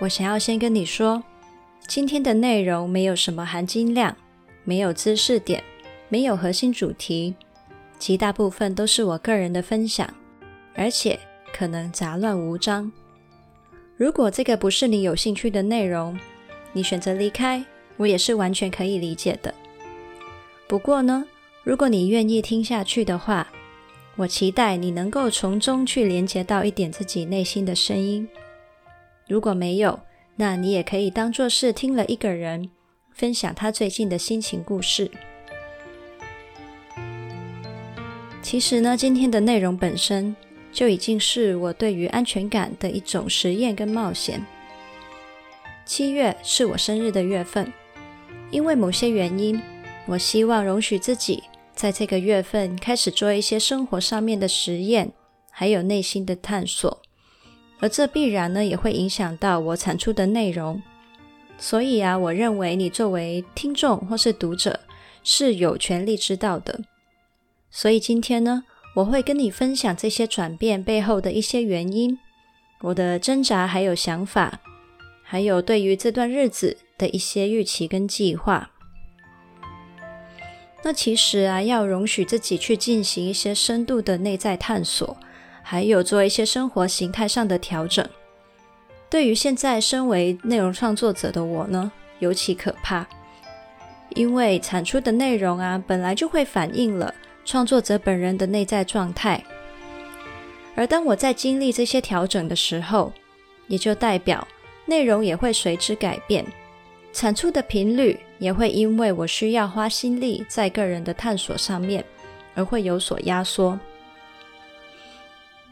我想要先跟你说，今天的内容没有什么含金量，没有知识点，没有核心主题，其大部分都是我个人的分享，而且可能杂乱无章。如果这个不是你有兴趣的内容，你选择离开，我也是完全可以理解的。不过呢，如果你愿意听下去的话，我期待你能够从中去连接到一点自己内心的声音。如果没有，那你也可以当作是听了一个人分享他最近的心情故事。其实呢，今天的内容本身就已经是我对于安全感的一种实验跟冒险。七月是我生日的月份，因为某些原因，我希望容许自己。在这个月份开始做一些生活上面的实验，还有内心的探索，而这必然呢也会影响到我产出的内容。所以啊，我认为你作为听众或是读者是有权利知道的。所以今天呢，我会跟你分享这些转变背后的一些原因，我的挣扎还有想法，还有对于这段日子的一些预期跟计划。那其实啊，要容许自己去进行一些深度的内在探索，还有做一些生活形态上的调整，对于现在身为内容创作者的我呢，尤其可怕。因为产出的内容啊，本来就会反映了创作者本人的内在状态，而当我在经历这些调整的时候，也就代表内容也会随之改变，产出的频率。也会因为我需要花心力在个人的探索上面，而会有所压缩。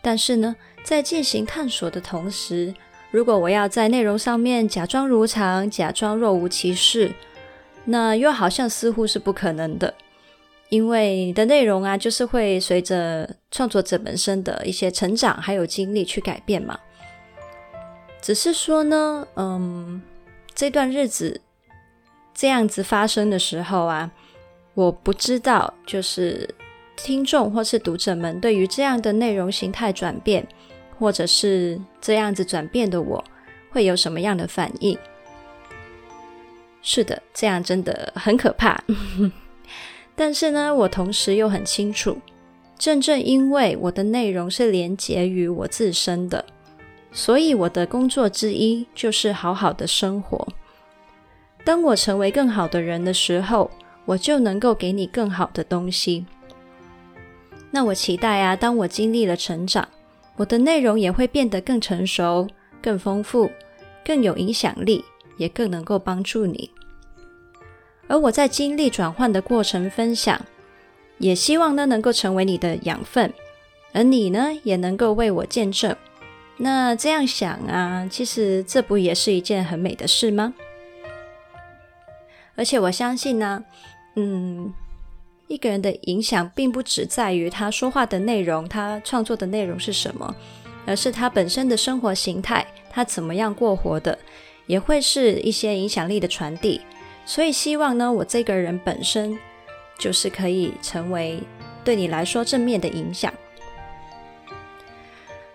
但是呢，在进行探索的同时，如果我要在内容上面假装如常，假装若无其事，那又好像似乎是不可能的，因为你的内容啊，就是会随着创作者本身的一些成长还有经历去改变嘛。只是说呢，嗯，这段日子。这样子发生的时候啊，我不知道，就是听众或是读者们对于这样的内容形态转变，或者是这样子转变的我，会有什么样的反应？是的，这样真的很可怕。但是呢，我同时又很清楚，正正因为我的内容是连结于我自身的，所以我的工作之一就是好好的生活。当我成为更好的人的时候，我就能够给你更好的东西。那我期待啊，当我经历了成长，我的内容也会变得更成熟、更丰富、更有影响力，也更能够帮助你。而我在经历转换的过程分享，也希望呢能够成为你的养分，而你呢也能够为我见证。那这样想啊，其实这不也是一件很美的事吗？而且我相信呢，嗯，一个人的影响并不只在于他说话的内容，他创作的内容是什么，而是他本身的生活形态，他怎么样过活的，也会是一些影响力的传递。所以希望呢，我这个人本身就是可以成为对你来说正面的影响。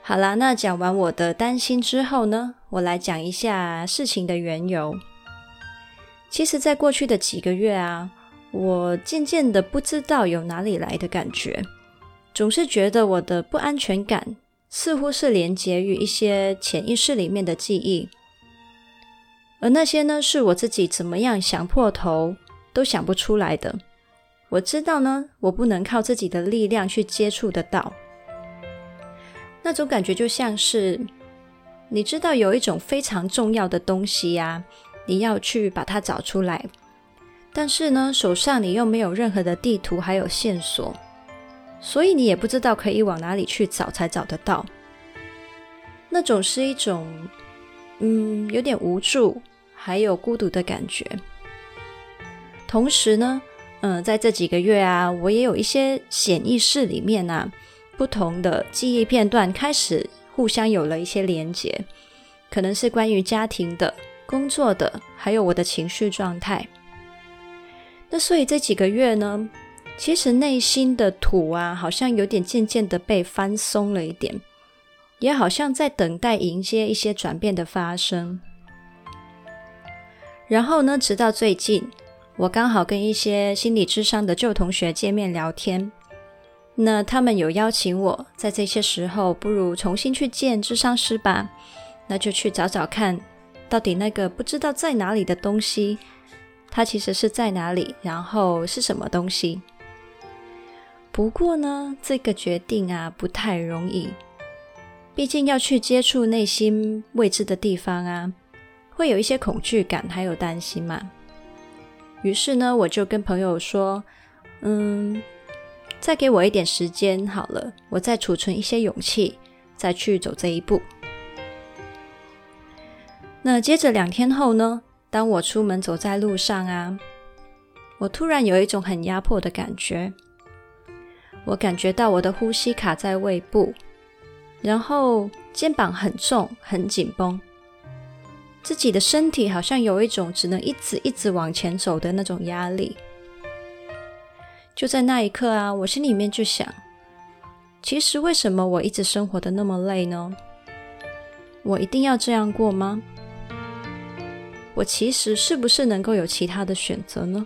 好啦，那讲完我的担心之后呢，我来讲一下事情的缘由。其实，在过去的几个月啊，我渐渐的不知道有哪里来的感觉，总是觉得我的不安全感似乎是连接于一些潜意识里面的记忆，而那些呢，是我自己怎么样想破头都想不出来的。我知道呢，我不能靠自己的力量去接触得到，那种感觉就像是，你知道有一种非常重要的东西呀。你要去把它找出来，但是呢，手上你又没有任何的地图，还有线索，所以你也不知道可以往哪里去找才找得到。那种是一种，嗯，有点无助，还有孤独的感觉。同时呢，嗯、在这几个月啊，我也有一些潜意识里面啊，不同的记忆片段开始互相有了一些连结，可能是关于家庭的、工作的，还有我的情绪状态。那所以这几个月呢，其实内心的土啊，好像有点渐渐的被翻松了一点，也好像在等待迎接一些转变的发生。然后呢，直到最近。我刚好跟一些心理智商的旧同学见面聊天，那他们有邀请我在这些时候，不如重新去见智商师吧。那就去找找看，到底那个不知道在哪里的东西，它其实是在哪里，然后是什么东西。不过呢，这个决定啊不太容易，毕竟要去接触内心未知的地方啊，会有一些恐惧感，还有担心嘛。于是呢，我就跟朋友说：“嗯，再给我一点时间好了，我再储存一些勇气，再去走这一步。”那接着两天后呢，当我出门走在路上啊，我突然有一种很压迫的感觉，我感觉到我的呼吸卡在胃部，然后肩膀很重，很紧绷。自己的身体好像有一种只能一直一直往前走的那种压力。就在那一刻啊，我心里面就想：其实为什么我一直生活的那么累呢？我一定要这样过吗？我其实是不是能够有其他的选择呢？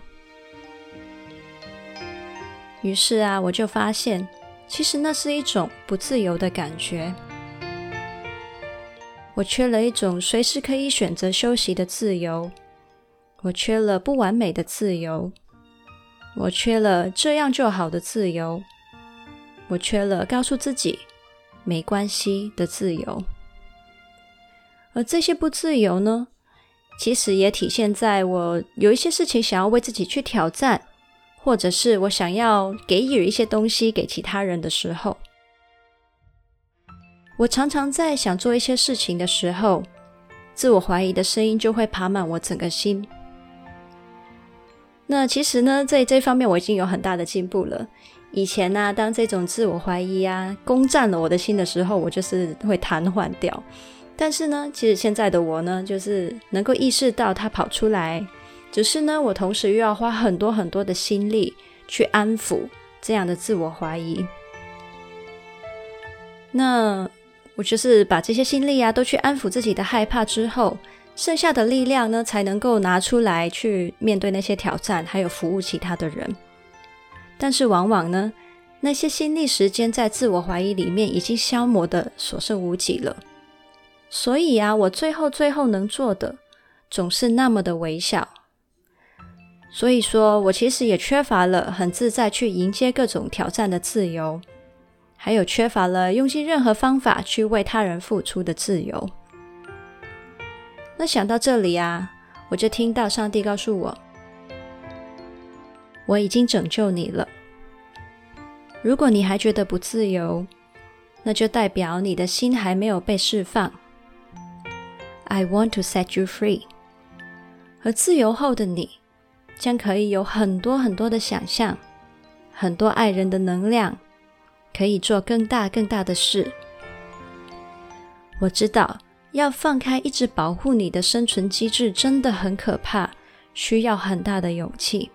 于是啊，我就发现，其实那是一种不自由的感觉。我缺了一种随时可以选择休息的自由，我缺了不完美的自由，我缺了这样就好的自由，我缺了告诉自己没关系的自由。而这些不自由呢，其实也体现在我有一些事情想要为自己去挑战，或者是我想要给予一些东西给其他人的时候。我常常在想做一些事情的时候，自我怀疑的声音就会爬满我整个心。那其实呢，在这方面我已经有很大的进步了。以前呢、当这种自我怀疑啊攻占了我的心的时候，我就是会瘫痪掉。但是呢，其实现在的我呢，就是能够意识到它跑出来，只是呢，我同时又要花很多很多的心力去安抚这样的自我怀疑。那。我就是把这些心力啊，都去安抚自己的害怕之后，剩下的力量呢，才能够拿出来去面对那些挑战，还有服务其他的人。但是往往呢，那些心力时间在自我怀疑里面已经消磨得所剩无几了。所以啊，我最后最后能做的，总是那么的微小。所以说，我其实也缺乏了很自在去迎接各种挑战的自由。还有缺乏了用尽任何方法去为他人付出的自由。那想到这里啊，我就听到上帝告诉我：“我已经拯救你了。如果你还觉得不自由，那就代表你的心还没有被释放。I want to set you free。而自由后的你，将可以有很多很多的想象，很多爱人的能量。”可以做更大更大的事。我知道，要放开一直保护你的生存机制真的很可怕，需要很大的勇气。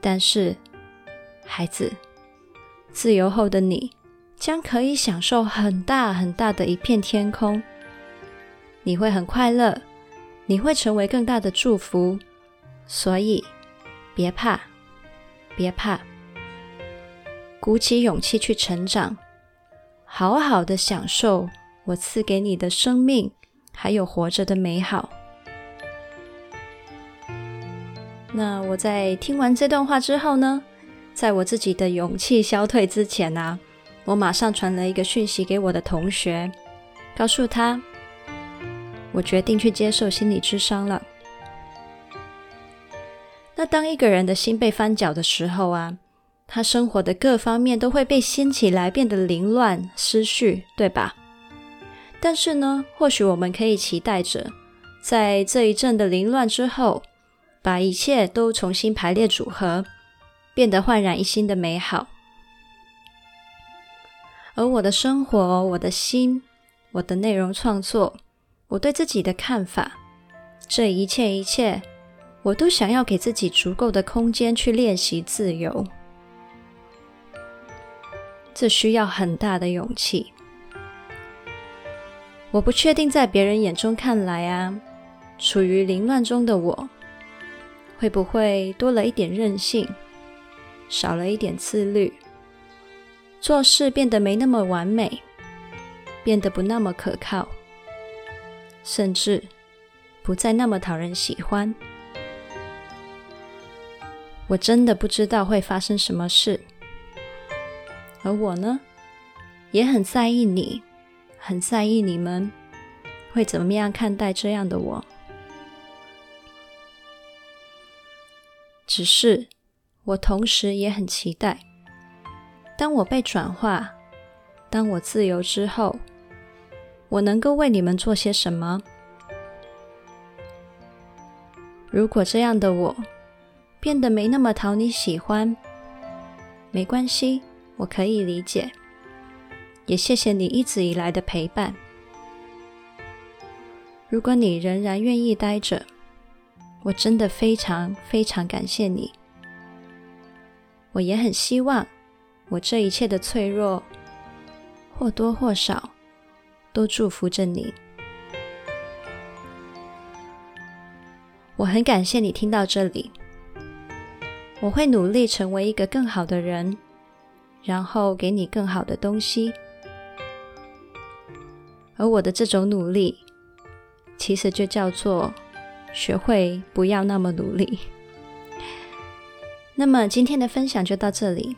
但是，孩子，自由后的你将可以享受很大很大的一片天空。你会很快乐，你会成为更大的祝福。所以，别怕，别怕。鼓起勇气去成长，好好的享受我赐给你的生命，还有活着的美好。那我在听完这段话之后呢，在我自己的勇气消退之前啊，我马上传了一个讯息给我的同学，告诉他我决定去接受心理智商了。那当一个人的心被翻搅的时候啊，他生活的各方面都会被掀起来，变得凌乱、失序，对吧？但是呢，或许我们可以期待着，在这一阵的凌乱之后，把一切都重新排列组合，变得焕然一新的美好。而我的生活、我的心、我的内容创作、我对自己的看法，这一切一切，我都想要给自己足够的空间去练习自由。这需要很大的勇气。我不确定在别人眼中看来啊，处于凌乱中的我，会不会多了一点任性，少了一点自律，做事变得没那么完美，变得不那么可靠，甚至不再那么讨人喜欢。我真的不知道会发生什么事。而我呢，也很在意你，很在意你们会怎么样看待这样的我。只是我同时也很期待，当我被转化，当我自由之后，我能够为你们做些什么？如果这样的我变得没那么讨你喜欢，没关系。我可以理解，也谢谢你一直以来的陪伴。如果你仍然愿意待着，我真的非常非常感谢你。我也很希望我这一切的脆弱，或多或少都祝福着你。我很感谢你听到这里，我会努力成为一个更好的人。然后给你更好的东西，而我的这种努力，其实就叫做学会不要那么努力。那么今天的分享就到这里。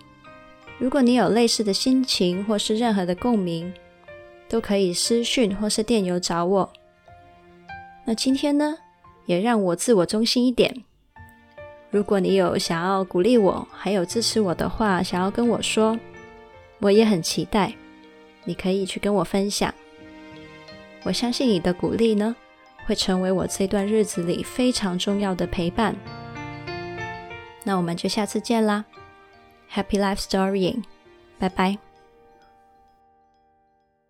如果你有类似的心情或是任何的共鸣，都可以私讯或是电邮找我。那今天呢，也让我自我中心一点。如果你有想要鼓励我，还有支持我的话，想要跟我说，我也很期待。你可以去跟我分享。我相信你的鼓励呢，会成为我这段日子里非常重要的陪伴。那我们就下次见啦，Happy Life Storying，拜拜。